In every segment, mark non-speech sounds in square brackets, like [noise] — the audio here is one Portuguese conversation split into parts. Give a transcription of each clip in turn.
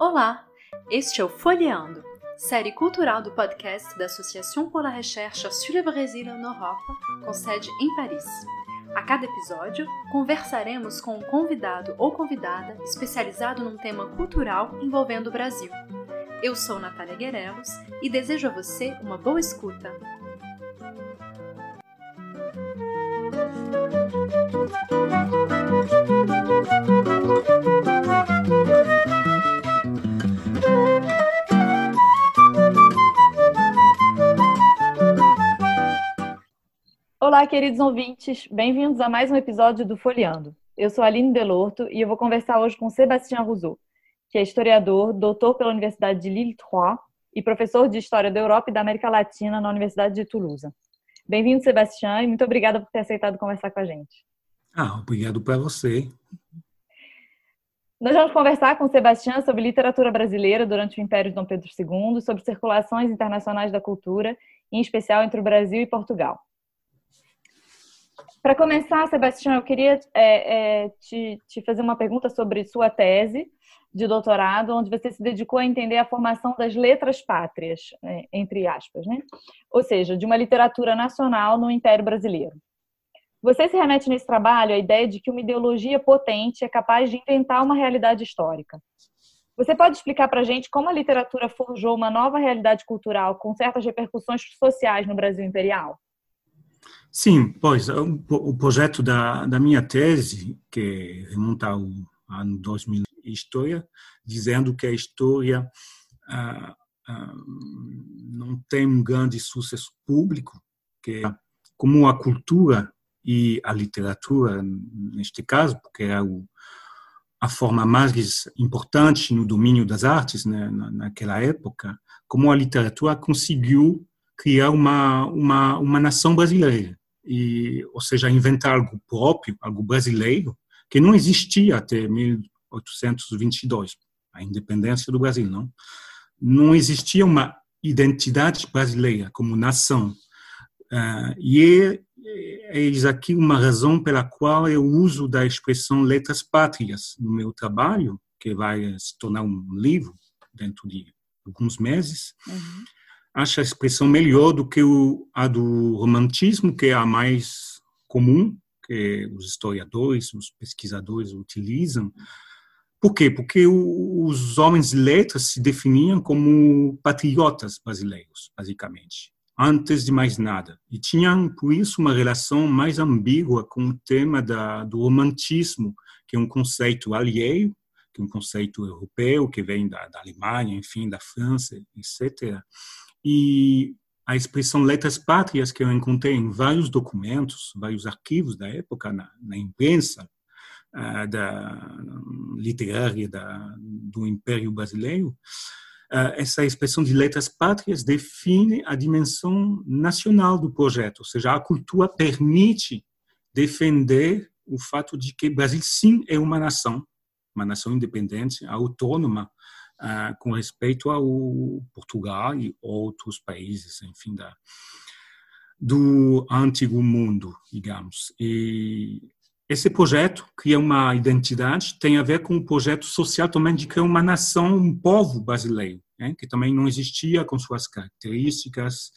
Olá, este é o Folheando, série cultural do podcast da Associação pour la Recherche sur le Brésil en Europe, com sede em Paris. A cada episódio, conversaremos com um convidado ou convidada especializado num tema cultural envolvendo o Brasil. Eu sou Natália Guerelos e desejo a você uma boa escuta. Olá, queridos ouvintes, bem-vindos a mais um episódio do Folheando. Eu sou Aline Delorto e eu vou conversar hoje com Sébastien Rousseau, que é historiador, doutor pela Universidade de Lille 3 e professor de História da Europa e da América Latina na Universidade de Toulouse. Bem-vindo, Sebastião, e muito obrigada por ter aceitado conversar com a gente. Ah, obrigado para você. Nós vamos conversar com o Sebastião sobre literatura brasileira durante o Império de Dom Pedro II, sobre circulações internacionais da cultura, em especial entre o Brasil e Portugal. Para começar, Sebastião, eu queria é, é, te, te, fazer uma pergunta sobre sua tese de doutorado, onde você se dedicou a entender a formação das letras pátrias, né, entre aspas, né? ou seja, de uma literatura nacional no Império Brasileiro. Você se remete nesse trabalho à ideia de que uma ideologia potente é capaz de inventar uma realidade histórica. Você pode explicar para a gente como a literatura forjou uma nova realidade cultural com certas repercussões sociais no Brasil imperial? Sim, pois, o, projeto da, da minha tese, que remonta ao ano 2000, história, dizendo que a história ah, ah, não tem um grande sucesso público, que como a cultura e a literatura, neste caso, porque é o, a forma mais importante no domínio das artes né, naquela época, como a literatura conseguiu criar uma, uma, uma nação brasileira e, ou seja, inventar algo próprio, algo brasileiro, que não existia até 1822, a independência do Brasil, não? Não existia uma identidade brasileira como nação. Uh, e é, é eis aqui uma razão pela qual eu uso da expressão letras pátrias no meu trabalho, que vai se tornar um livro dentro de alguns meses. Uhum acho a expressão melhor do que o, a do romantismo, que é a mais comum, que os historiadores, os pesquisadores utilizam. Por quê? Porque os homens de letras se definiam como patriotas brasileiros, basicamente, antes de mais nada. E tinham, por isso, uma relação mais ambígua com o tema da, do romantismo, que é um conceito alheio, que é um conceito europeu, que vem da, da Alemanha, enfim, da França, etc., e a expressão letras pátrias que eu encontrei em vários documentos, vários arquivos da época, na, na imprensa uh, da, literária da, do Império Brasileiro, uh, essa expressão de letras pátrias define a dimensão nacional do projeto, ou seja, a cultura permite defender o fato de que Brasil sim é uma nação, uma nação independente, autônoma, com respeito ao Portugal e outros países, enfim, da, do antigo mundo, digamos. E esse projeto cria uma identidade, tem a ver com o projeto social também de criar uma nação, um povo brasileiro, né, que também não existia com suas características,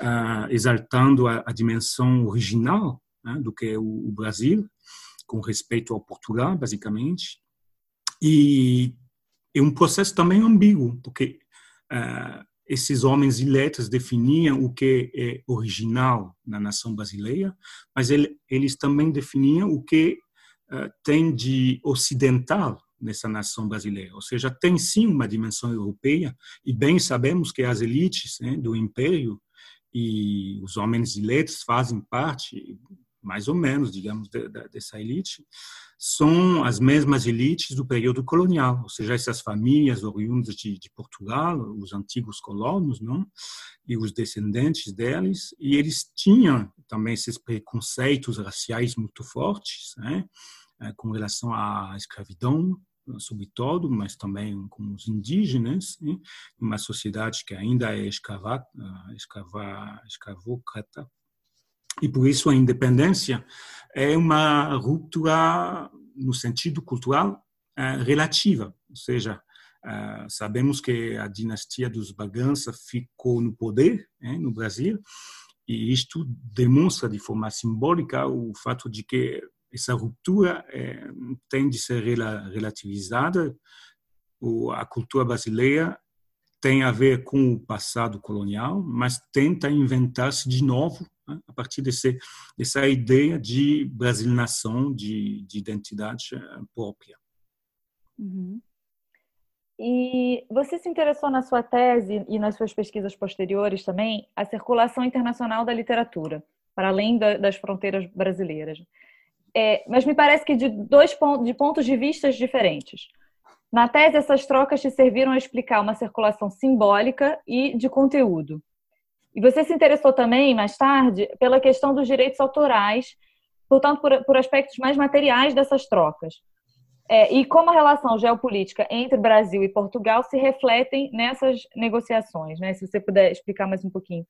uh, exaltando a, a, dimensão original né, do que é o, o Brasil, com respeito ao Portugal, basicamente, e é um processo também ambíguo, porque uh, esses homens de letras definiam o que é original na nação brasileira, mas ele, eles também definiam o que uh, tem de ocidental nessa nação brasileira. Ou seja, tem sim uma dimensão europeia, e bem sabemos que as elites né, do império e os homens de letras fazem parte, mais ou menos, digamos, de, de, dessa elite, são as mesmas elites do período colonial, ou seja, essas famílias oriundas de, de Portugal, os antigos colonos, não? E os descendentes deles, e eles tinham também esses preconceitos raciais muito fortes, né? Eh, com relação à escravidão, sobretudo, mas também com os indígenas, né? uma sociedade que ainda é escrava, escrava, escravocrata. E por isso a independência é uma ruptura no sentido cultural relativa, ou seja, sabemos que a dinastia dos Bragança ficou no poder né, no Brasil, e isto demonstra de forma simbólica o fato de que essa ruptura tem de ser relativizada. A cultura brasileira tem a ver com o passado colonial, mas tenta inventar-se de novo né, a partir desse, dessa ideia de Brasil-nação, de, de identidade eh, própria. Uhum. E você se interessou na sua tese e nas suas pesquisas posteriores também a circulação internacional da literatura, para além da, das fronteiras brasileiras. É, mas me parece que de dois pontos, de pontos de vista diferentes. Na tese, essas trocas te serviram a explicar uma circulação simbólica e de conteúdo. E você se interessou também, mais tarde, pela questão dos direitos autorais, portanto, por, por aspectos mais materiais dessas trocas. É, e como a relação geopolítica entre Brasil e Portugal se refletem nessas negociações, né? Se você puder explicar mais um pouquinho.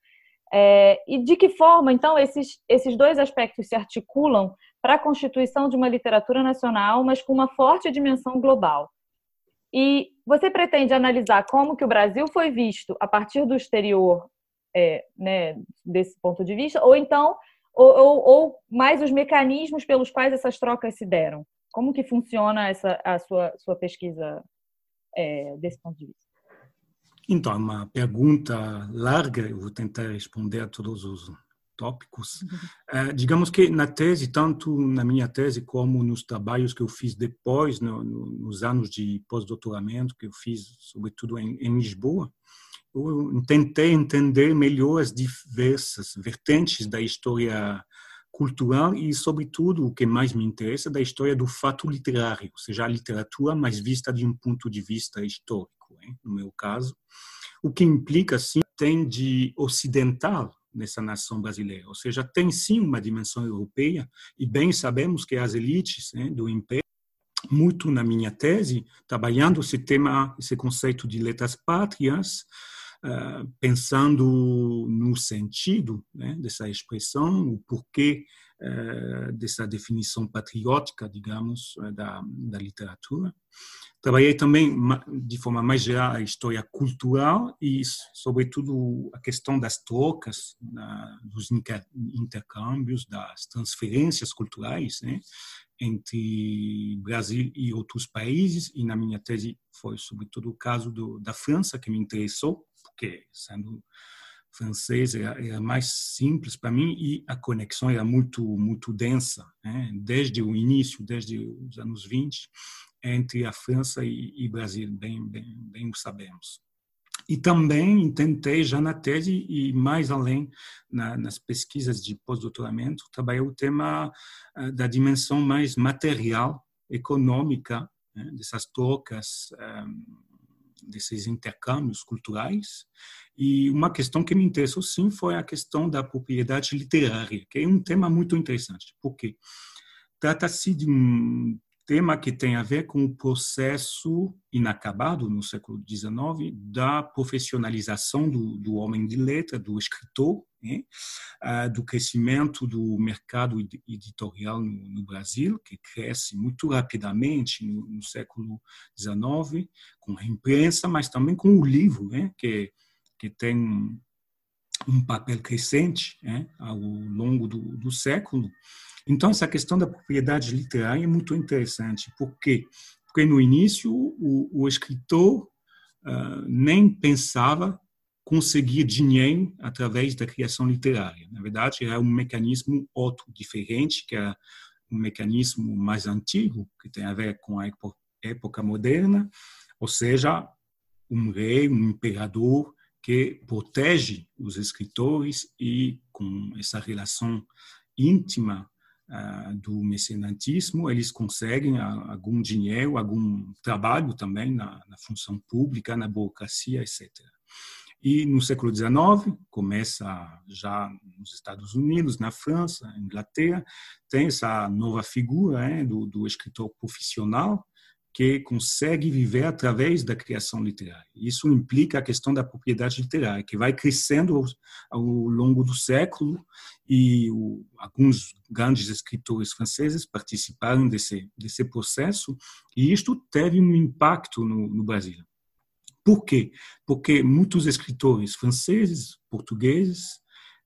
É, e de que forma, então, esses, esses dois aspectos se articulam para a constituição de uma literatura nacional, mas com uma forte dimensão global? E você pretende analisar como que o Brasil foi visto a partir do exterior, é, né, desse ponto de vista, ou então, ou, ou, ou mais os mecanismos pelos quais essas trocas se deram? Como que funciona essa a sua sua pesquisa é, desse ponto de vista? Então, é uma pergunta larga, eu vou tentar responder a todos os tópicos. Uhum. digamos que na tese, tanto na minha tese como nos trabalhos que eu fiz depois, no, no, nos anos de pós-doutoramento que eu fiz, sobretudo em, em Lisboa, eu tentei entender melhor as diversas vertentes da história cultural e, sobretudo, o que mais me interessa, da história do fato literário, ou seja, a literatura, mas vista de um ponto de vista histórico, hein? no meu caso. O que implica, sim, tem de ocidental nessa nação brasileira, ou seja, tem sim uma dimensão europeia, e bem sabemos que as elites hein, do império muito na minha tese, trabalhando esse tema, esse conceito de letras pátrias, ah, pensando no sentido né, dessa expressão, o porquê uh, dessa definição patriótica, digamos, eh, da, da literatura. Trabalhei também, de forma mais geral, a história cultural e, sobretudo, a questão das trocas, dos intercâmbios, das transferências culturais né, entre Brasil e outros países. E, na minha tese, foi, sobretudo, o caso do, da França que me interessou, porque sendo francês era, era mais simples para mim e a conexão era muito muito densa, né? desde o início, desde os anos 20, entre a França e, e Brasil, bem, bem, bem sabemos. E também tentei, já na tese e mais além, na, nas pesquisas de pós-doutoramento, trabalhar o tema uh, da dimensão mais material, econômica, né, dessas trocas um, eh, desses intercâmbios culturais. E uma questão que me interessou sim foi a questão da propriedade literária, que é um tema muito interessante, porque trata-se de um tema que tem a ver com o processo inacabado no século XIX da profissionalização do, do homem de letra, do escritor, né? ah, do crescimento do mercado editorial no, no, Brasil, que cresce muito rapidamente no, no, século XIX, com a imprensa, mas também com o livro, né? que, que tem um papel crescente né? ao longo do, do século. Então, essa questão da propriedade literária é muito interessante. Por quê? Porque no início o, o escritor uh, nem pensava conseguir dinheiro através da criação literária. Na verdade, era um mecanismo outro, diferente, que é um mecanismo mais antigo, que tem a ver com a época moderna, ou seja, um rei, um imperador que protege os escritores e com essa relação íntima uh, do mecenatismo, eles conseguem algum dinheiro, algum trabalho também na, na função pública, na burocracia, etc. E no século XIX, começa já nos Estados Unidos, na França, na Inglaterra, tem essa nova figura do, do escritor profissional, que consegue viver através da criação literária. Isso implica a questão da propriedade literária, que vai crescendo ao, ao longo do século e o, alguns grandes escritores franceses participaram desse, desse processo e isto teve um impacto no, no Brasil. Por quê? Porque muitos escritores franceses, portugueses,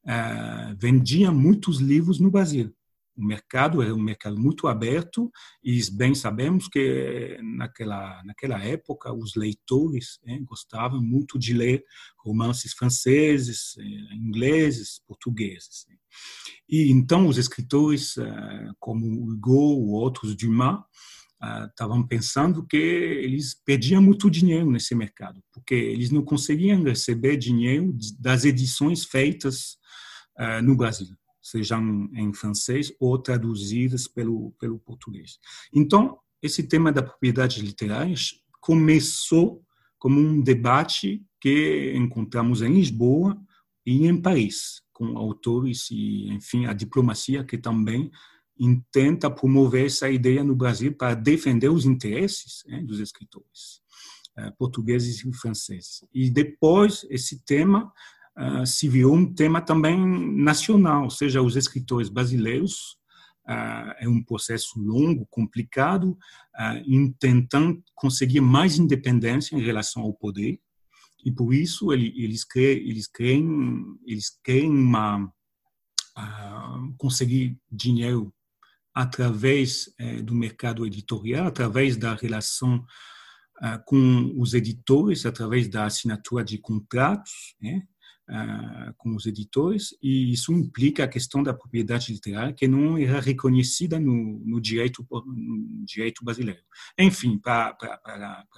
uh, vendiam muitos livros no Brasil o mercado era um mercado muito aberto e bem sabemos que naquela naquela época os leitores né, gostavam muito de ler romances franceses, eh, ingleses, portugueses. Né. E então os escritores eh, como Hugo ou outros Dumas eh, estavam pensando que eles perdiam muito dinheiro nesse mercado, porque eles não conseguiam receber dinheiro das edições feitas no Brasil sejam em francês ou traduzidas pelo, pelo português. Então, esse tema da propriedade literária começou como um debate que encontramos em Lisboa e em Paris, com autores e, enfim, a diplomacia que também intenta promover essa ideia no Brasil para defender os interesses né, dos escritores eh, portugueses e franceses. E depois esse tema se viu um tema também nacional, ou seja, os escritores brasileiros uh, é um processo longo, complicado, em tentando conseguir mais independência em relação ao poder, e por isso eles querem, eles querem, eles querem uma, conseguir dinheiro através uh, do mercado editorial, através da relação com os editores, através da assinatura de contratos, né? Uh, com os editores, e isso implica a questão da propriedade literária, que não era reconhecida no, no direito, no direito brasileiro. Enfim, para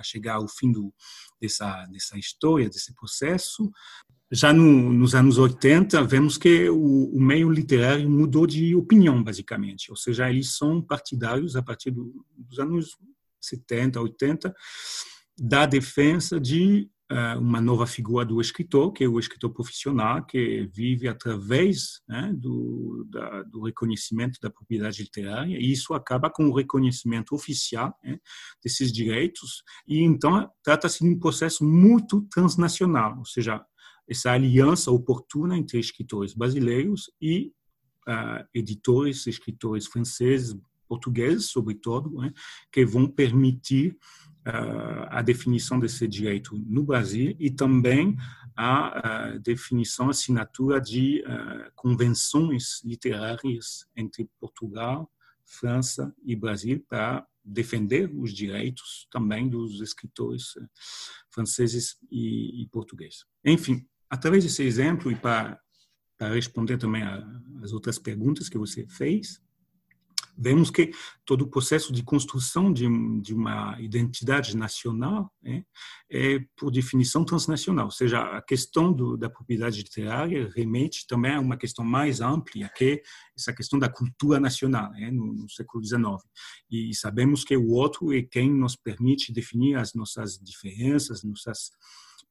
chegar ao fim do, dessa, dessa história, desse processo, já no, nos anos 80, vemos que o, o, meio literário mudou de opinião, basicamente. Ou seja, eles são partidários, a partir do, dos anos 70, 80, da defesa de uma nova figura do escritor, que é o escritor profissional, que vive através né, do, da, do reconhecimento da propriedade literária, e isso acaba com o reconhecimento oficial né, desses direitos, e então trata-se de um processo muito transnacional, ou seja, essa aliança oportuna entre escritores brasileiros e uh, editores, escritores franceses, portugueses, sobretudo, né, que vão permitir a definição desse direito no Brasil e também a definição, assinatura de convenções literárias entre Portugal, França e Brasil para defender os direitos também dos escritores eh, franceses e, portugueses. Enfim, através desse exemplo e para, para responder também às outras perguntas que você fez, vemos que todo o processo de construção de, de uma identidade nacional né, é, por definição, transnacional. Ou seja, a questão do, da propriedade literária remete também a uma questão mais ampla, que é essa questão da cultura nacional né, no, no século XIX. E sabemos que o outro é quem nos permite definir as nossas diferenças, nossas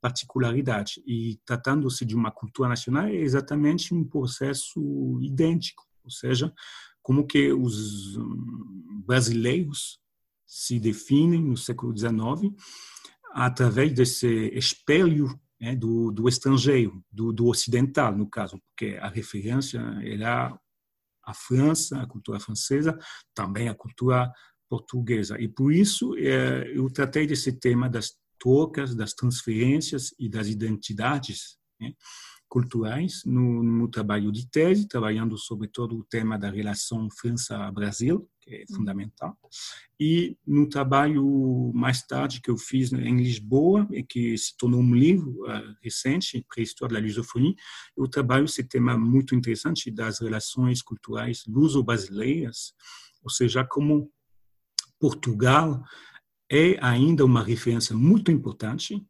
particularidades. E tratando-se de uma cultura nacional, é exatamente um processo idêntico, ou seja, como que os brasileiros se definem no século XIX através desse espelho né, do, do, estrangeiro, do, do, ocidental, no caso, porque a referência era a França, a cultura francesa, também a cultura portuguesa. E por isso é, eu tratei desse tema das trocas, das transferências e das identidades, né, culturais no, no, trabalho de tese, trabalhando sobre todo o tema da relação França-Brasil, que é fundamental, e no trabalho mais tarde que eu fiz em Lisboa, e que se tornou um livro uh, recente, Pré-Histoire da Lusofonie, eu trabalho esse tema muito interessante das relações culturais luso-brasileiras, ou seja, como Portugal é ainda uma referência muito importante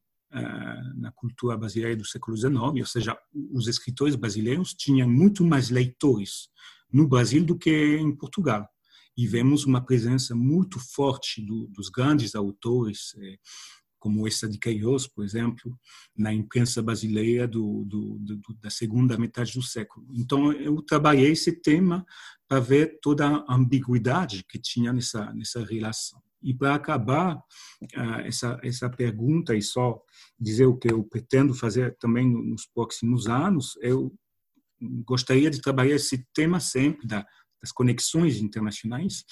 na cultura brasileira do século XIX, ou seja, os escritores brasileiros tinham muito mais leitores no Brasil do que em Portugal. E vemos uma presença muito forte do, dos grandes autores, eh, como essa de Queiroz, por exemplo, na imprensa brasileira do, do, do, da segunda metade do século. Então, eu trabalhei esse tema para ver toda a ambiguidade que tinha nessa, nessa relação. E para acabar essa essa pergunta e só dizer o que eu pretendo fazer também nos próximos anos, eu gostaria de trabalhar esse tema sempre da, das conexões internacionais,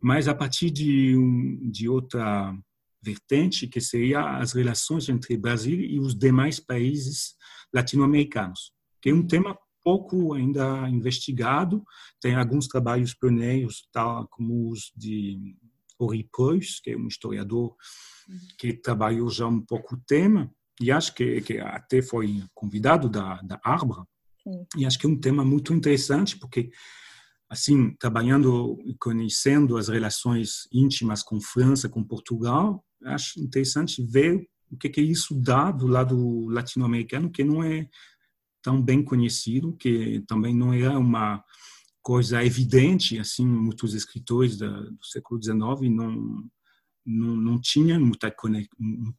mas a partir de, um, de outra vertente, que seria as relações entre Brasil e os demais países latino-americanos, que é um tema pouco ainda investigado. Tem alguns trabalhos pioneiros, tal como os de Henri Preuss, que é um historiador que trabalhou já um pouco o tema, e acho que, que até foi convidado da, da Arbra, Sim. E acho que é um tema muito interessante, porque, assim, trabalhando e conhecendo as relações íntimas com França, com Portugal, acho interessante ver o que é isso dá do lado latino-americano, que não é tão bem conhecido, que também não era uma coisa evidente, assim, muitos escritores do século XIX não não, não tinha muita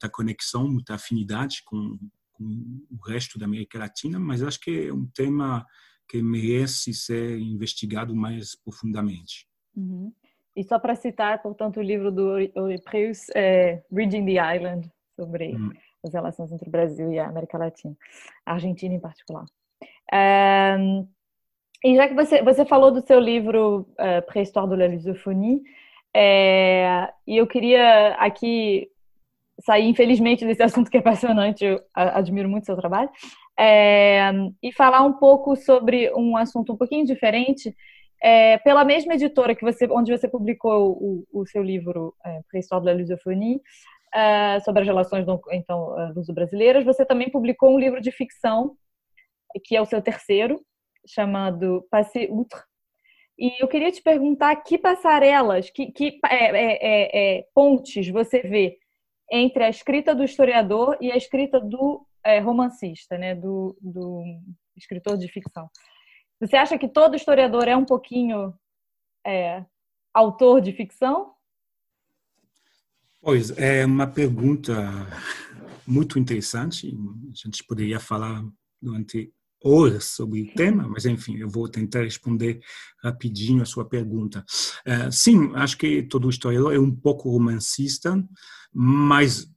conexão, muita afinidade com, com o resto da América Latina, mas acho que é um tema que merece ser investigado mais profundamente. Uhum. E só para citar, portanto, o livro do Preuss, é Bridging the Island, sobre uhum. as relações entre o Brasil e a América Latina, a Argentina em particular. Um, e já que você, você falou do seu livro uh, Pré-Histoire de la Lusophonie, é, e eu queria aqui sair, infelizmente, desse [laughs] assunto que é apaixonante, eu admiro muito seu trabalho, é, e falar um pouco sobre um assunto um pouquinho diferente, é, pela mesma editora que você, onde você publicou o, o seu livro é, Pré-Histoire da Lusofonie, é, sobre as relações então luso-brasileiras, você também publicou um livro de ficção, que é o seu terceiro, chamado Passé Outre. E eu queria te perguntar que passarelas, que, que é, é, é, pontes você vê entre a escrita do historiador e a escrita do é, romancista, né, do, do, escritor de ficção. Você acha que todo historiador é um pouquinho é, autor de ficção? Pois, é uma pergunta muito interessante. A gente poderia falar durante horas sobre o tema, mas enfim, eu vou tentar responder rapidinho a sua pergunta. Uh, sim, acho que todo historiador é um pouco romancista, mas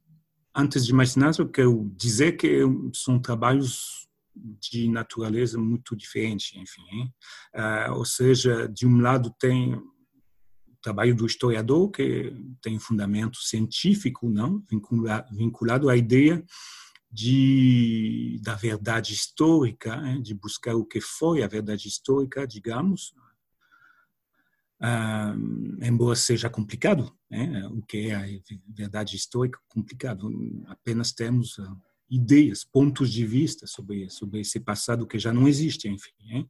antes de mais nada, eu quero dizer que são trabalhos de natureza muito diferente, enfim. Uh, ou seja, de um lado tem trabalho do historiador, que tem fundamento científico, não, vinculado, vinculado à ideia de da verdade histórica, né, de buscar o que foi a verdade histórica, digamos, Uh, embora seja complicado, né? o que é a verdade histórica, complicado. Apenas temos uh, ideias, pontos de vista sobre sobre esse passado que já não existe, enfim. Né?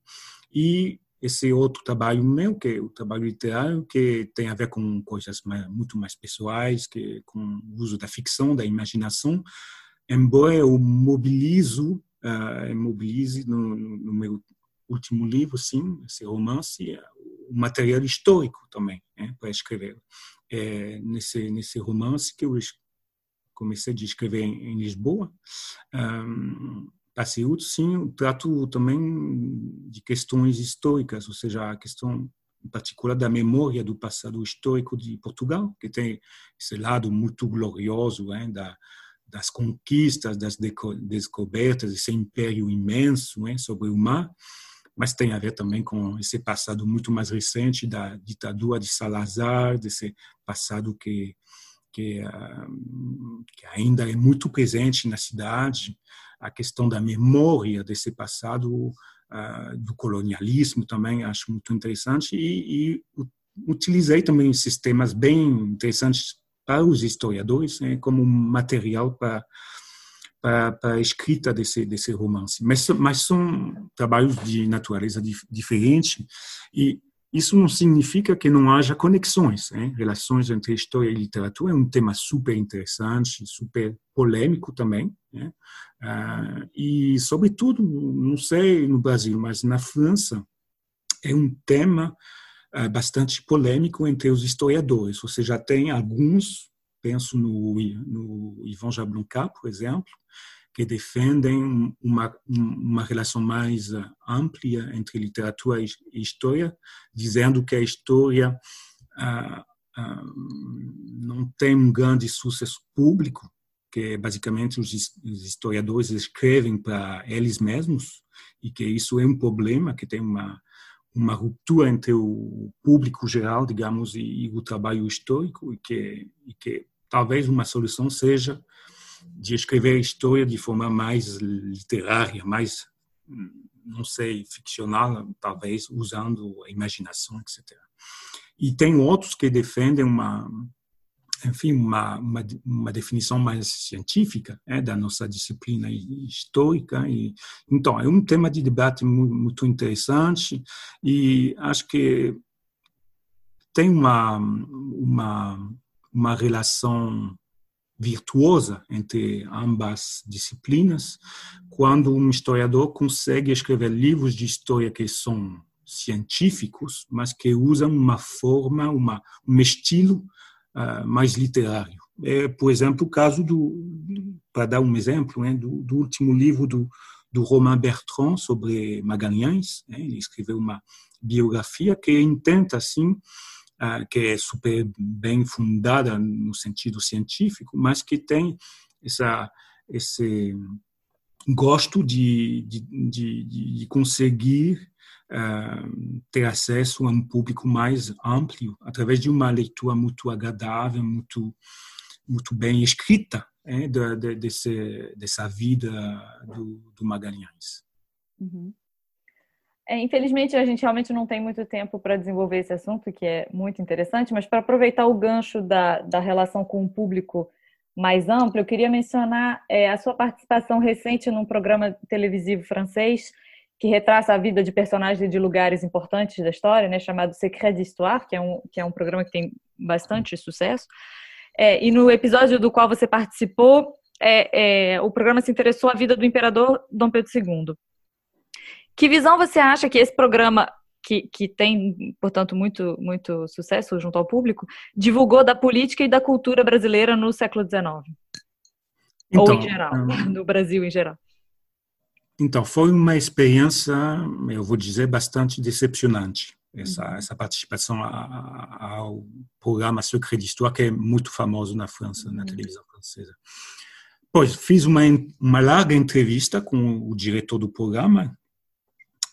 E esse outro trabalho meu, que é o trabalho literário, que tem a ver com coisas mais, muito mais pessoais, que com o uso da ficção, da imaginação, embora eu mobilizo, uh, mobilize no, no, meu último livro, sim, esse romance, o material histórico também né, para escrever. É, nesse nesse romance que eu comecei a escrever em, em Lisboa, um, Passeúdo, sim, trato também de questões históricas, ou seja, a questão em particular da memória do passado histórico de Portugal, que tem esse lado muito glorioso hein, da, das conquistas, das descobertas, esse império imenso hein, sobre o mar, mas tem a ver também com esse passado muito mais recente da ditadura de Salazar, desse passado que que, ah, que ainda é muito presente na cidade, a questão da memória desse passado uh, do colonialismo também acho muito interessante e, e utilizei também sistemas bem interessantes para os historiadores né, como material para para a escrita desse desse romance. Mas mas são trabalhos de natureza dif, diferente e isso não significa que não haja conexões, relações entre história e literatura é um tema super interessante, super polêmico também, né? ah, e sobretudo, não sei no Brasil, mas na França é um tema bastante polêmico entre os historiadores. Você já tem alguns penso no, no Yvan Jablonka, por exemplo, que defendem uma, uma relação mais ampla entre literatura e história, dizendo que a história não tem um grande sucesso público, que basicamente os historiadores escrevem para eles mesmos e que isso é um problema, que tem uma uma ruptura entre o público geral, digamos, e, e o trabalho histórico e que, e que talvez uma solução seja de escrever a história de forma mais literária, mais não sei, ficcional, talvez usando a imaginação, etc. E tem outros que defendem uma, enfim, uma, uma, uma definição mais científica é, da nossa disciplina histórica. E, então, é um tema de debate muito, interessante e acho que tem uma, uma, uma relação virtuosa entre ambas disciplinas, quando um historiador consegue escrever livros de história que são científicos, mas que usam uma forma, uma, um estilo uh, mais literário. É, por exemplo, o caso do, para dar um exemplo, né, do, do, último livro do, do Romain Bertrand sobre Magalhães. Né, ele escreveu uma biografia que intenta, assim, uh, que é super bem fundada no sentido científico, mas que tem essa, esse gosto de, de, de, de conseguir ter acesso a um público mais amplo através de uma leitura muito agradável, muito muito bem escrita é, de, de, desse, dessa vida do, do Magalhães. Uhum. É, infelizmente, a gente realmente não tem muito tempo para desenvolver esse assunto, que é muito interessante, mas para aproveitar o gancho da, da relação com o público mais amplo, eu queria mencionar é, a sua participação recente num programa televisivo francês que retrata a vida de personagens de lugares importantes da história, né, chamado Secret d'Histoire, que é um que é um programa que tem bastante sucesso. É, e no episódio do qual você participou, é, é, o programa se interessou a vida do imperador Dom Pedro II. Que visão você acha que esse programa, que, que tem, portanto, muito, muito sucesso junto ao público, divulgou da política e da cultura brasileira no século XIX? Então, Ou em geral, um... no Brasil em geral? Então, foi uma experiência, eu vou dizer, bastante decepcionante. Essa, uhum. essa participação ao programa Secret d'Histoire, que é muito famoso na França, na uhum. televisão francesa. Pois, fiz uma, uma larga entrevista com o diretor do programa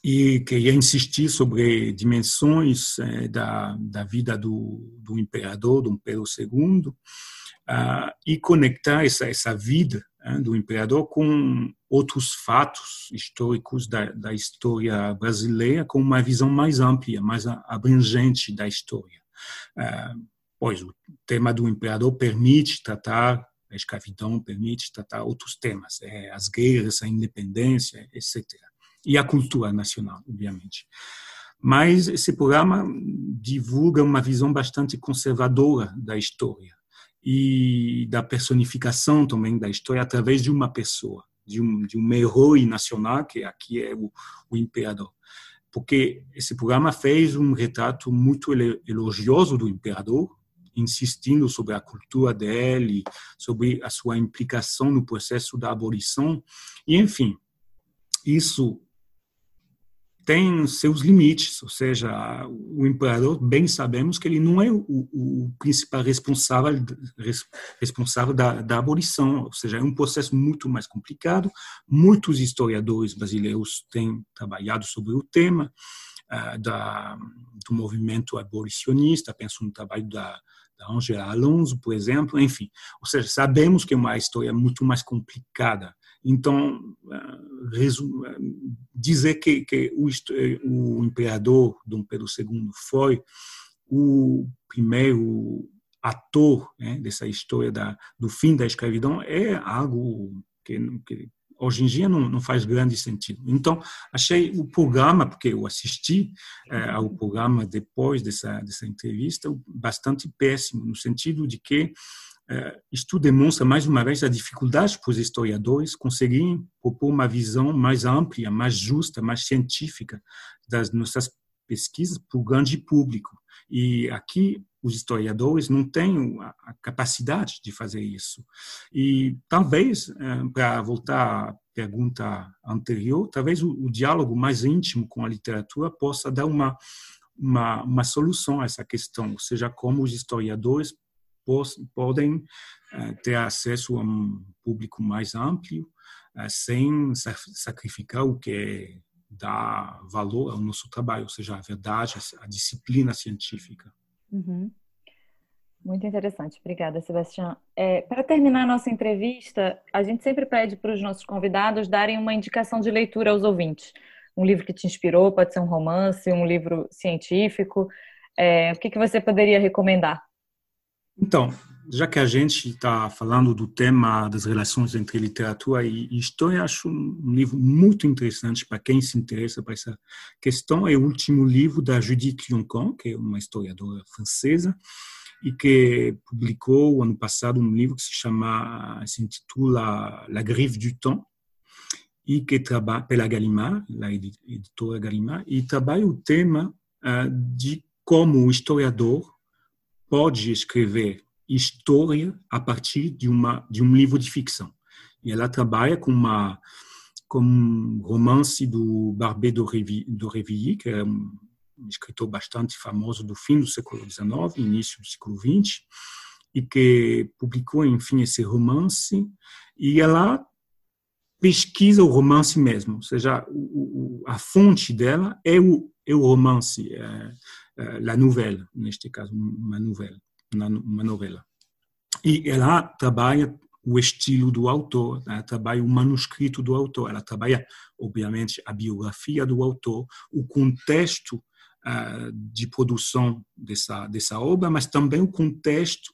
e queria insistir sobre dimensões eh, da, da vida do, do imperador, Dom Pedro II, uh, e conectar essa, essa vida né, do imperador com outros fatos históricos da, da história brasileira, com uma visão mais ampla, mais abrangente da história. Uh, pois o tema do imperador permite tratar a escravidão, permite tratar outros temas, é, as guerras, a independência, etc. E a cultura nacional, obviamente. Mas esse programa divulga uma visão bastante conservadora da história e da personificação também da história através de uma pessoa, de um, de um herói nacional, que aqui é o, o imperador. Porque esse programa fez um retrato muito elogioso do imperador, insistindo sobre a cultura dele, sobre a sua implicação no processo da abolição, e enfim, isso tem seus limites, ou seja, o imperador, bem sabemos que ele não é o, o principal responsável, responsável da, da, abolição, ou seja, é um processo muito mais complicado. Muitos historiadores brasileiros têm trabalhado sobre o tema uh, da, do movimento abolicionista, penso no trabalho da, da Angela Alonso, por exemplo, enfim, ou seja, sabemos que é uma história muito mais complicada então, ah, dizer que, que o, o imperador Dom Pedro II foi o primeiro ator né, dessa história da, do fim da escravidão é algo que, que hoje em dia não, não, faz grande sentido. Então, achei o programa, porque eu assisti ao programa depois dessa, dessa entrevista, bastante péssimo, no sentido de que isto demonstra mais uma vez a dificuldade para os historiadores conseguirem propor uma visão mais ampla, mais justa, mais científica das nossas pesquisas para o grande público. E aqui os historiadores não têm a capacidade de fazer isso. E talvez, é, para voltar à pergunta anterior, talvez o, diálogo mais íntimo com a literatura possa dar uma uma, uma solução a essa questão, ou seja, como os historiadores podem eh, ter acesso a um público mais amplo, eh, sem sacrificar o que dá valor ao nosso trabalho, ou seja, a verdade, a disciplina científica. Uhum. Muito interessante, obrigada, Sebastião. É, para terminar a nossa entrevista, a gente sempre pede para os nossos convidados darem uma indicação de leitura aos ouvintes. Um livro que te inspirou, pode ser um romance, um livro científico. É, o que, que você poderia recomendar? Então, já que a gente está falando do tema das relações entre literatura e história, acho um livro muito interessante para quem se interessa por essa questão. É o último livro da Judith Yoncan, que é uma historiadora francesa, e que publicou ano passado um livro que se chama, se intitula La Griffe du Temps, e que trabalha pela Gallimard, a editora Gallimard, e trabalha o tema uh, de como o historiador pode escrever história a partir de uma de um livro de ficção. E ela trabalha com uma com um romance do Barbé d'Aurevilly, que é um escritor bastante famoso do fim do século XIX, início do século XX, e que publicou, enfim, esse romance. E ela pesquisa o romance mesmo, ou seja, a fonte dela é o, é o romance. É, la novela, neste caso, uma novela, uma novela. E ela trabalha o estilo do autor, ela trabalha o manuscrito do autor, ela trabalha, obviamente, a biografia do autor, o contexto uh, de produção dessa, dessa obra, mas também o contexto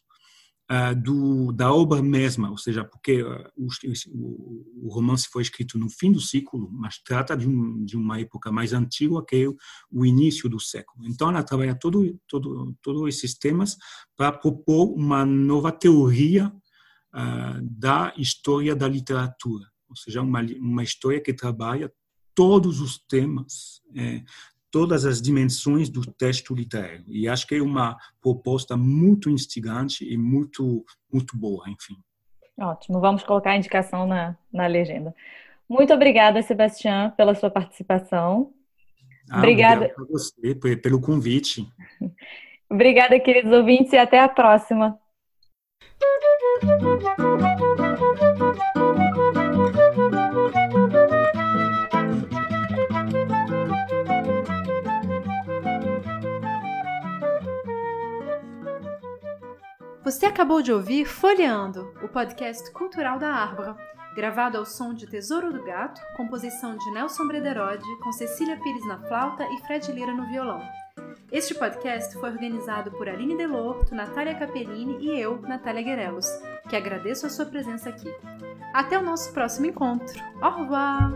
uh, do, da obra mesma, ou seja, porque uh, o, o, romance foi escrito no fim do século, mas trata de, um, de uma época mais antiga que o, início do século. Então, ela trabalha todo, todo, todos esses temas para propor uma nova teoria uh, da história da literatura, ou seja, uma, uma história que trabalha todos os temas, é, todas as dimensões do texto literário. E acho que é uma proposta muito instigante e muito, muito boa, enfim. Ótimo, vamos colocar a indicação na, na legenda. Muito obrigada, Sebastião, pela sua participação. Ah, obrigada a você pelo convite. [laughs] obrigada, queridos ouvintes, e até a próxima. Você acabou de ouvir Folheando, o podcast cultural da Árvore, gravado ao som de Tesouro do Gato, composição de Nelson Brederode, com Cecília Pires na flauta e Fred Lira no violão. Este podcast foi organizado por Aline Delorto, Natália Capellini e eu, Natália Guerelos, que agradeço a sua presença aqui. Até o nosso próximo encontro. Au revoir!